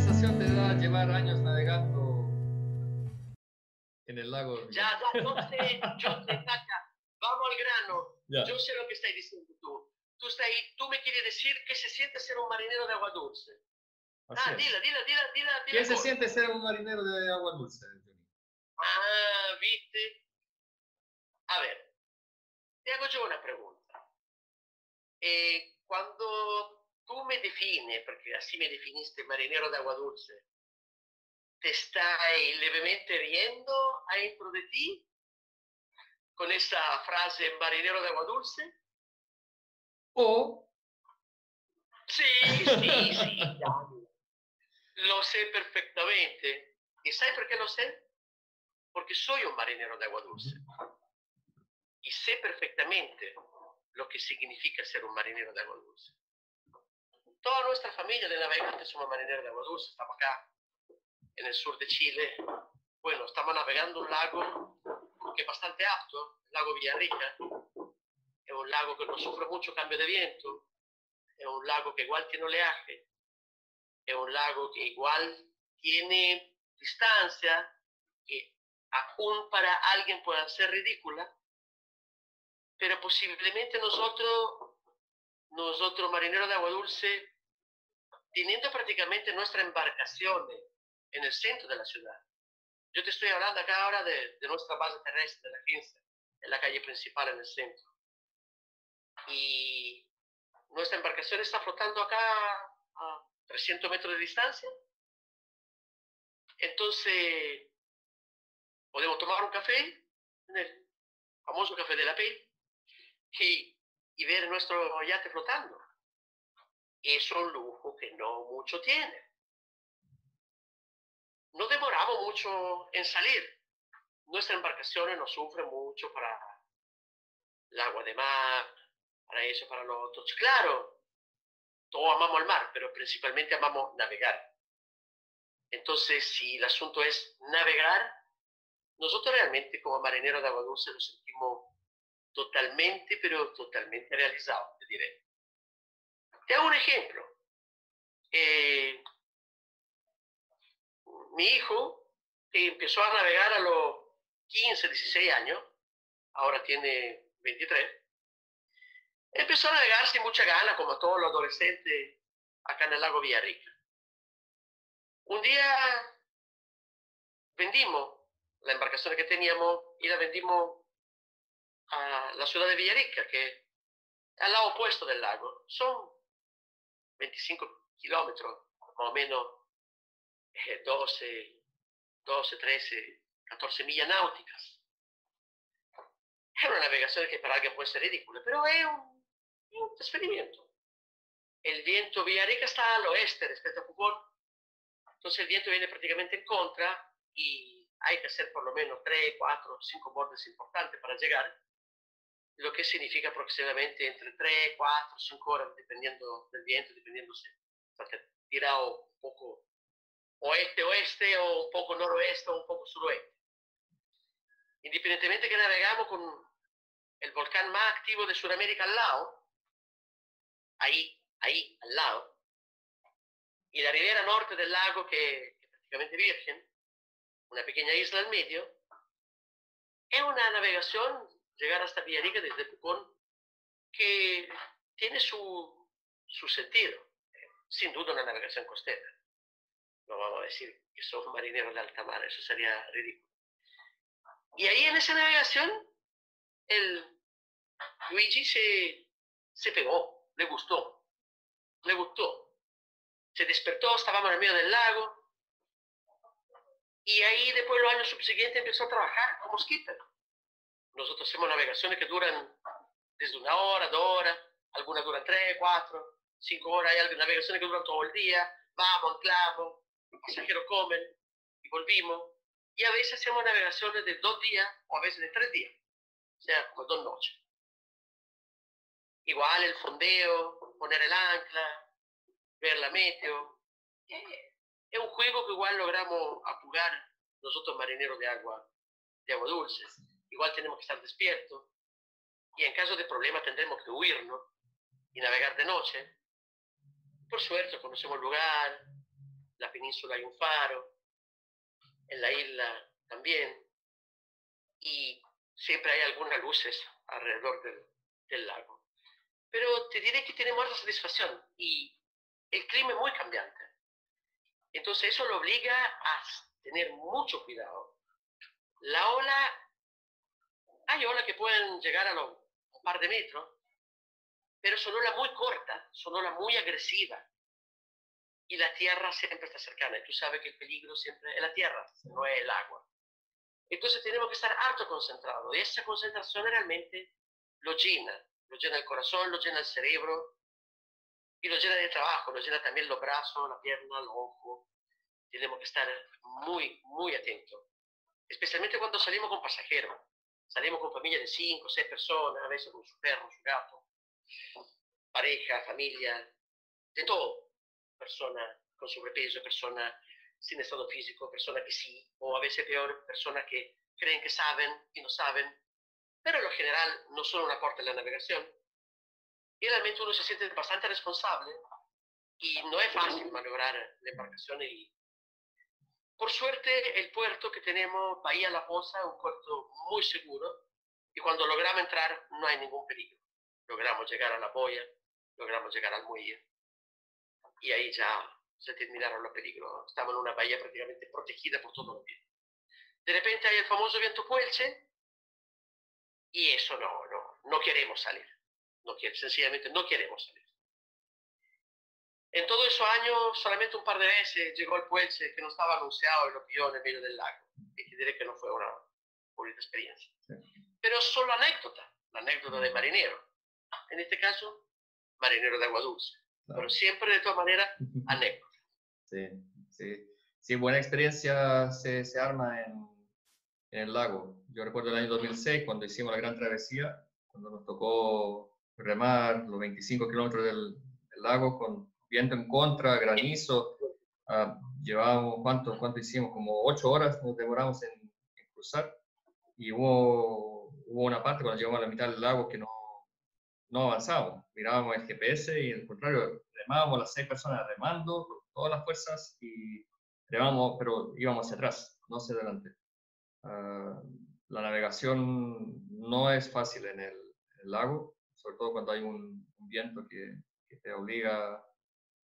sensación te da llevar años navegando en el lago? Ya, ya, yo sé, yo sé, vamos al grano. Ya. Yo sé lo que estás diciendo tú. Tú, estás, tú me quieres decir que se siente ser un marinero de agua dulce. Así Ah, dila, dila, dila, dila. dila ¿Qué se siente ser un marinero de agua dulce? Ah, viste. A ver, te hago yo una pregunta. Eh, cuando tú me defines, porque así me definiste marinero de agua dulce, ¿te estás levemente riendo adentro de ti con esa frase marinero de agua dulce? O Sí, sí, sí, ya. Lo sé perfectamente. ¿Y sabes por qué lo sé? Porque soy un marinero de agua dulce. Y sé perfectamente lo que significa ser un marinero de agua dulce. Toda nuestra familia de navegantes somos marineros de agua dulce. Estamos acá, en el sur de Chile. Bueno, estamos navegando un lago que es bastante apto, el lago Villarrica. Es un lago que no sufre mucho cambio de viento. Es un lago que igual tiene oleaje. Es un lago que igual tiene distancia, que aún para alguien puede ser ridícula, pero posiblemente nosotros, nosotros marineros de agua dulce, teniendo prácticamente nuestra embarcación en el centro de la ciudad. Yo te estoy hablando acá ahora de, de nuestra base terrestre, de la 15, en la calle principal en el centro. Y nuestra embarcación está flotando acá a 300 metros de distancia. Entonces, podemos tomar un café, en el famoso café de la P, y, y ver nuestro yate flotando. Es un lujo que no mucho tiene. No demoramos mucho en salir. Nuestra embarcación no sufre mucho para el agua de mar, para eso, para lo otro. Claro, todos amamos el mar, pero principalmente amamos navegar. Entonces, si el asunto es navegar, nosotros realmente como marineros de agua dulce nos sentimos totalmente, pero totalmente realizados, te diré. Te hago un ejemplo. Eh, mi hijo, empezó a navegar a los 15, 16 años, ahora tiene 23, empezó a navegar sin mucha gana, como todos los adolescentes acá en el lago Villarrica. Un día vendimos la embarcación que teníamos y la vendimos a la ciudad de Villarrica, que es al lado opuesto del lago. Son 25 kilómetros, más o menos eh, 12, 12, 13, 14 millas náuticas. Es una navegación que para alguien puede ser ridícula, pero es un, un experimento. El viento Villarrica está al oeste respecto a Pucón, entonces el viento viene prácticamente en contra y hay que hacer por lo menos 3, 4, 5 bordes importantes para llegar, lo que significa aproximadamente entre 3, 4, 5 horas, dependiendo del viento, dependiendo si está tirado un poco oeste-oeste o un poco noroeste o un poco suroeste. Independientemente que navegamos con el volcán más activo de Sudamérica al lado, ahí, ahí, al lado, y la ribera norte del lago que, que es prácticamente virgen, una pequeña isla al medio, es una navegación, llegar hasta Villarrica desde Pucón, que tiene su, su sentido. Sin duda una navegación costera. No vamos a decir que somos marineros de alta mar, eso sería ridículo. Y ahí en esa navegación, el Luigi se, se pegó, le gustó, le gustó. Se despertó, estábamos en el medio del lago, y ahí después los años subsiguientes empezó a trabajar como skipper. Nosotros hacemos navegaciones que duran desde una hora, dos horas, algunas duran tres, cuatro, cinco horas, hay navegaciones que duran todo el día, vamos, anclamos, pasajeros comen y volvimos. Y a veces hacemos navegaciones de dos días o a veces de tres días, o sea, como dos noches. Igual el fondeo, poner el ancla, ver la meteo. Es un juego que igual logramos jugar nosotros marineros de agua, de agua dulce. Igual tenemos que estar despiertos y en caso de problema tendremos que huirnos y navegar de noche. Por suerte conocemos el lugar, la península hay un faro, en la isla también, y siempre hay algunas luces alrededor del, del lago. Pero te diré que tiene mucha satisfacción y el clima es muy cambiante. Entonces eso lo obliga a tener mucho cuidado. La ola, hay olas que pueden llegar a los, un par de metros, pero son olas muy cortas, son olas muy agresivas. Y la tierra siempre está cercana. Y tú sabes que el peligro siempre es la tierra, no es el agua. Entonces tenemos que estar harto concentrados. Y esa concentración realmente lo llena. Lo llena el corazón, lo llena el cerebro, y lo llena de trabajo, lo llena también los brazos, la pierna, los ojos. Tenemos que estar muy, muy atentos, especialmente cuando salimos con pasajeros. Salimos con familias de cinco, seis personas, a veces con su perro, su gato, pareja, familia, de todo. Personas con sobrepeso, personas sin estado físico, personas que sí, o a veces peor, personas que creen que saben y no saben, pero en lo general no son un aporte en la navegación. Y realmente uno se siente bastante responsable y no es fácil maniobrar la embarcación y por suerte, el puerto que tenemos, Bahía La Poza, es un puerto muy seguro y cuando logramos entrar no hay ningún peligro. Logramos llegar a la boya, logramos llegar al muelle y ahí ya se terminaron los peligros. Estamos en una bahía prácticamente protegida por todo el viento. De repente hay el famoso viento puelche y eso no, no, no queremos salir. No sencillamente no queremos salir. En todos esos años, solamente un par de veces llegó el puente que no estaba anunciado y lo pilló en el medio del lago. Y que diré que no fue una bonita experiencia. Pero solo anécdota, la anécdota de marinero. En este caso, marinero de agua dulce. Pero siempre, de todas maneras, anécdota. Sí, sí. Sí, buena experiencia se, se arma en, en el lago. Yo recuerdo el año 2006, cuando hicimos la gran travesía, cuando nos tocó remar los 25 kilómetros del, del lago con viento en contra, granizo. Uh, llevábamos, ¿cuánto, ¿cuánto hicimos? Como ocho horas nos demoramos en, en, cruzar. Y hubo, hubo una parte cuando llegamos a la mitad del lago que no, no avanzábamos. Mirábamos el GPS y al contrario, remábamos las seis personas remando con todas las fuerzas y remábamos, pero íbamos hacia atrás, no hacia adelante. Uh, la navegación no es fácil en el, en el, lago, sobre todo cuando hay un, un viento que, que te obliga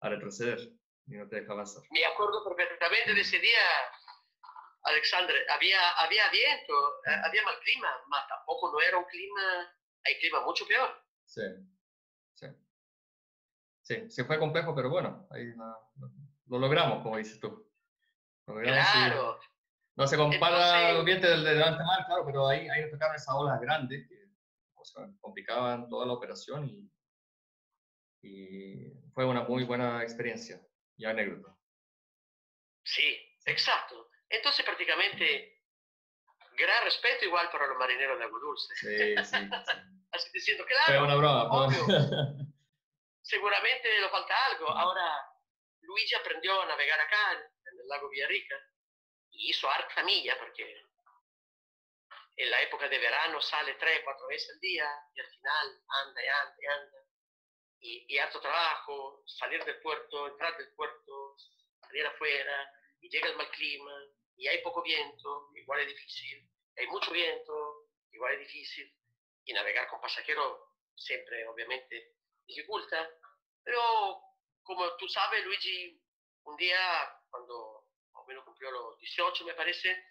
a retroceder y no te deja avanzar. Me acuerdo perfectamente de ese día, Alexandre, había, había viento, eh, había mal clima, pero tampoco no era un clima, hay clima mucho peor. Sí, sí. Sí, sí fue complejo, pero bueno, ahí no, no, lo logramos, como dices tú. Logramos, claro. Sí. No se compara Entonces, los del delante mar, claro, pero ahí, ahí nos tocaron esas olas grandes que o sea, complicaban toda la operación y y fue una muy buena experiencia y anécdota. Sí, exacto. Entonces prácticamente gran respeto igual para los marineros de agua dulce. Sí, sí, sí. Así diciendo, claro. Fue una broma. Obvio. Seguramente le falta algo. Ahora, Luigi aprendió a navegar acá, en el lago Villarrica, y hizo harta milla, porque en la época de verano sale tres, cuatro veces al día, y al final anda y anda y anda y, y, harto trabajo, salir del puerto, entrar del puerto, salir afuera, y llega el mal clima, y hay poco viento, igual es difícil, hay mucho viento, igual es difícil, y navegar con pasajeros siempre, obviamente, dificulta, pero como tú sabes, Luigi, un día, cuando más o menos cumplió los 18, me parece,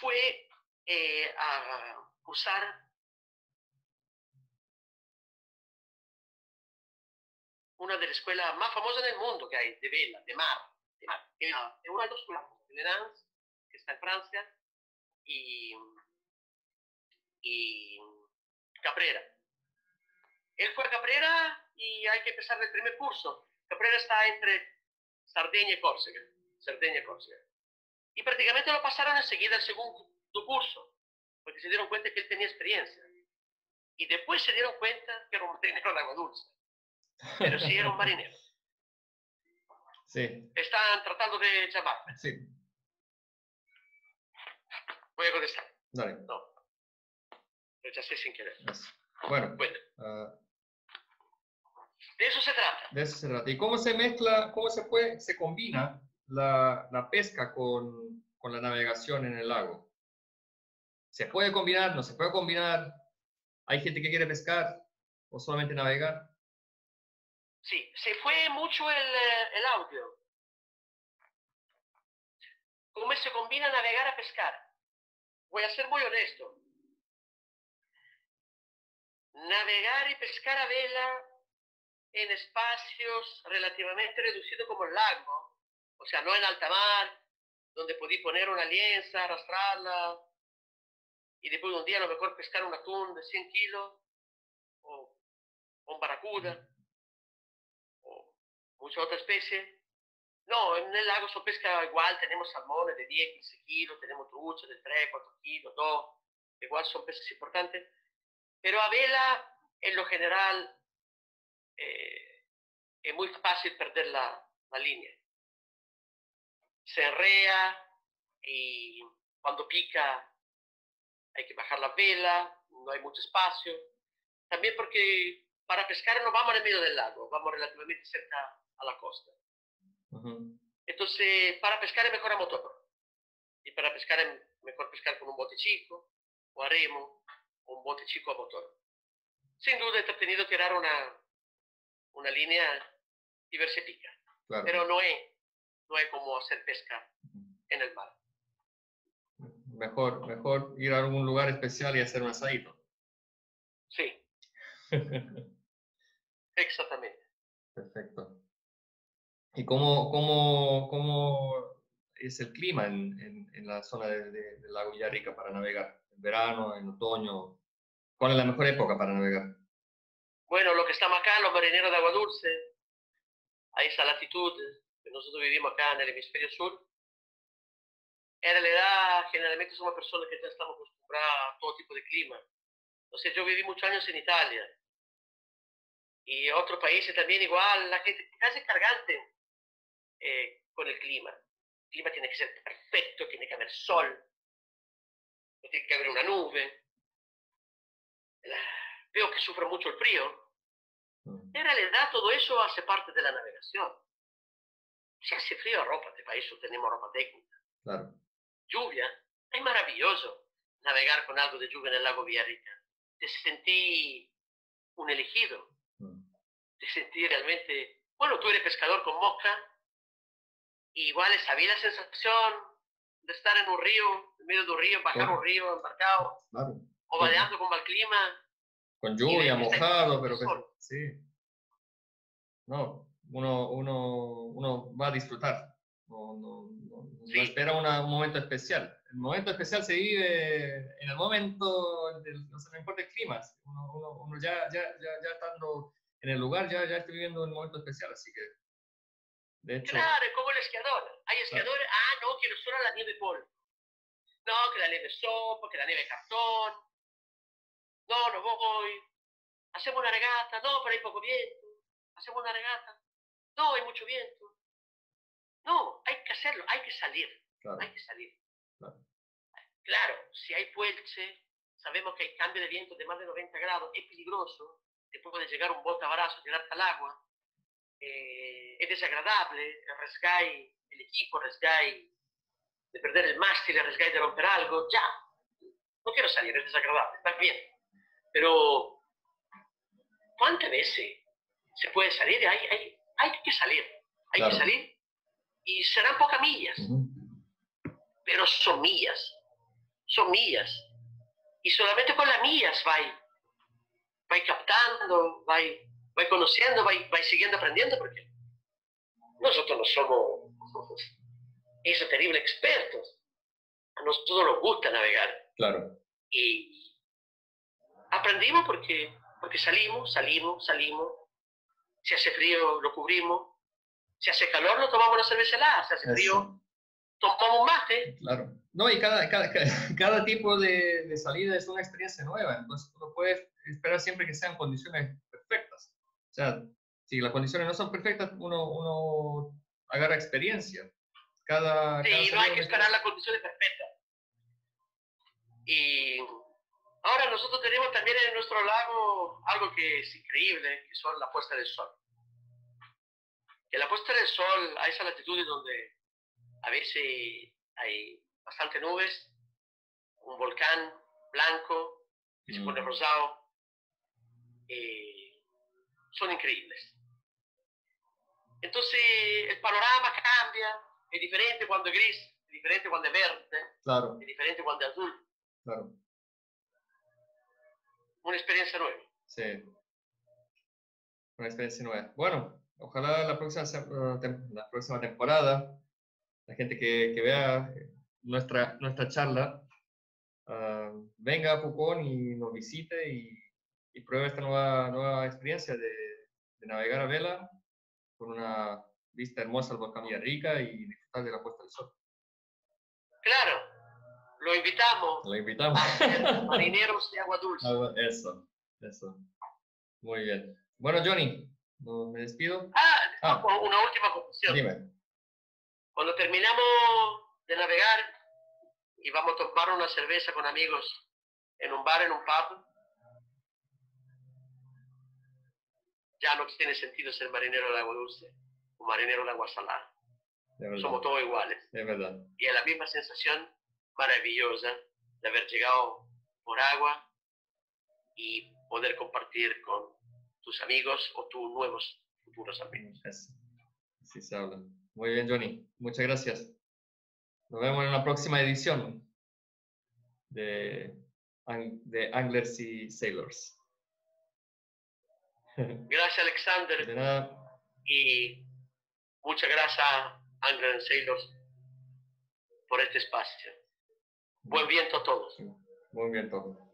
fue eh, a usar una de las escuelas más famosas del mundo que hay, de vela, de mar. De mar. Es una de dos escuelas, Lens, que está en Francia, y, y Caprera. Él fue a Caprera y hay que empezar el primer curso. Caprera está entre Sardeña y Córcega. Sardeña y Córcega. Y prácticamente lo pasaron enseguida al segundo curso, porque se dieron cuenta que él tenía experiencia. Y después se dieron cuenta que era un técnico de agua dulce pero sí era un marinero. Sí. Están tratando de llamarme. Sí. Voy a contestar. Dale. No. Rechacé sin querer. Bueno. bueno. Uh, de eso se trata. De eso se trata. ¿Y cómo se mezcla, cómo se puede, se combina la, la pesca con, con la navegación en el lago? ¿Se puede combinar? ¿No se puede combinar? ¿Hay gente que quiere pescar o solamente navegar? Sí, se fue mucho el, eh, el audio. ¿Cómo se combina navegar a pescar? Voy a ser muy honesto. Navegar y pescar a vela en espacios relativamente reducidos como el lago, o sea, no en alta mar, donde podí poner una lienza, arrastrarla, y después de un día a lo mejor pescar un atún de 100 kilos, o, un baracuda, o muchas otras especies. No, en el lago se pesca igual, tenemos salmones de 10, 15 kilos, tenemos truchas de 3, 4 kilos, 2, igual son peces importantes. Pero a vela, en lo general, eh, es muy fácil perder la, la línea. Se enrea y cuando pica hay que bajar la vela, no hay mucho espacio. También porque para pescar no vamos en el medio del lago, vamos relativamente cerca a la costa. Entonces, para pescar es mejor a motor. Y para pescar es mejor pescar con un bote chico, o a remo, o un bote chico a motor. Sin duda, he entretenido tirar una, una línea y ver si pica. Claro. Pero no es, no es como hacer pesca en el mar. Mejor, mejor ir a algún lugar especial y hacer un asadito. Sí, exactamente. Perfecto. ¿Y cómo, cómo, cómo es el clima en, en- en la zona de- de- del lago Villarrica para navegar? ¿En verano, en otoño? ¿Cuál es la mejor época para navegar? Bueno, lo que estamos acá, los marineros de agua dulce, a esa latitud que nosotros vivimos acá en el hemisferio sur, en realidad generalmente somos personas que ya estamos acostumbradas a todo tipo de clima. Entonces yo viví muchos años en Italia y otros países también igual, la gente casi cargante eh, con el clima. El clima tiene que ser perfecto, tiene que haber sol, no tiene que haber una nube. La- Veo que sufro mucho el frío, Mm, en realidad todo eso hace parte de la navegación. Si hace frío, ropa de país, tenemos ropa técnica. Claro, Lluvia, es maravilloso navegar con algo de lluvia en el lago Villarrica. Te sentí un elegido, mm, te sentí realmente... Bueno, tú eres pescador con mosca, y igual sabía la sensación de estar en un río, en medio de un río, bajar Claro. un río embarcado, claro. o vadeando con mal clima. Con lluvia, mojado, pero que, sí. No, uno, uno, uno va a disfrutar. No, no, no, no Sí. espera una- un momento especial. El momento especial se vive en el momento, del, no, sé, no importa el clima. Uno, uno, uno ya, ya, ya, ya estando en el lugar, ya, ya está viviendo un momento especial. Así que, de hecho, Claro, es como el esquiador. Hay esquiadores, ah, no, quiero solo la nieve polvo. No, que la nieve sopa, que la nieve cartón. No, no voy. Hacemos una regata. No, pero hay poco viento. Hacemos una regata. No, hay mucho viento. No, hay que hacerlo, hay que salir, claro, hay que salir. Claro. Claro, si hay puelche, sabemos que hay cambio de viento de más de 90 grados, es peligroso, te puede llegar un bote abrazo, tirarte al agua, eh, es desagradable, arriesgáis el equipo, arriesgáis de perder el mástil, arriesgáis de romper algo, ya, no quiero salir, es desagradable, está bien, pero ¿cuántas veces se puede salir? Hay, hay, hay que salir, hay Claro. que salir y serán pocas millas, ujú, pero son millas, son millas. Y solamente con las millas vais, vais captando, vais, vais conociendo, vais, vais siguiendo aprendiendo, porque nosotros no somos esos terribles expertos. A nosotros nos gusta navegar. claro, Y aprendimos porque, porque salimos, salimos, salimos. Si hace frío, lo cubrimos. Si hace calor, nos tomamos una cerveza helada. Si hace frío, tomamos un mate. claro. No, y cada, cada, cada, tipo de, de salida es una experiencia nueva, entonces tú no puedes esperar siempre que sean condiciones perfectas. Sea, si las condiciones no son perfectas, uno, uno agarra experiencia. Cada, cada Sí, no hay que es- esperar las condiciones perfectas. Y ahora nosotros tenemos también en nuestro lago algo que es increíble, que son la puesta del sol. Que la puesta del sol a esa latitud donde a veces hay bastante nubes, un volcán blanco que se pone Mm. rosado. eh, son increíbles. Entonces el panorama cambia, es diferente cuando es gris, es diferente cuando es verde, Claro, es diferente cuando es azul. claro. Una experiencia nueva. Sí. Una experiencia nueva. Bueno, ojalá la próxima, uh, tem- la próxima temporada, la gente que, que vea nuestra, nuestra charla, ah, venga a Pucón y nos visite y, y pruebe esta nueva, nueva experiencia de, de navegar a vela con una vista hermosa al volcán Villarrica y disfrutar de la puesta del sol. Claro, lo invitamos Lo invitamos. a marineros de agua dulce. Eso, eso. Muy bien. Bueno, Johnny, me despido. Ah, Ah. una última conclusión. Dime. Cuando terminamos de navegar y vamos a tomar una cerveza con amigos en un bar, en un pub, ya no tiene sentido ser marinero de agua dulce o marinero de agua salada. De. Somos todos iguales. Es verdad. Y es la misma sensación maravillosa de haber llegado por agua y poder compartir con tus amigos o tus nuevos futuros amigos. Eso. Así se habla. Muy bien, Johnny. Muchas gracias. Nos vemos en la próxima edición de, de Anglers y Sailors. Gracias Alexander De nada. y muchas gracias Angler and Sailors por este espacio. Buen viento a todos. Bien todo.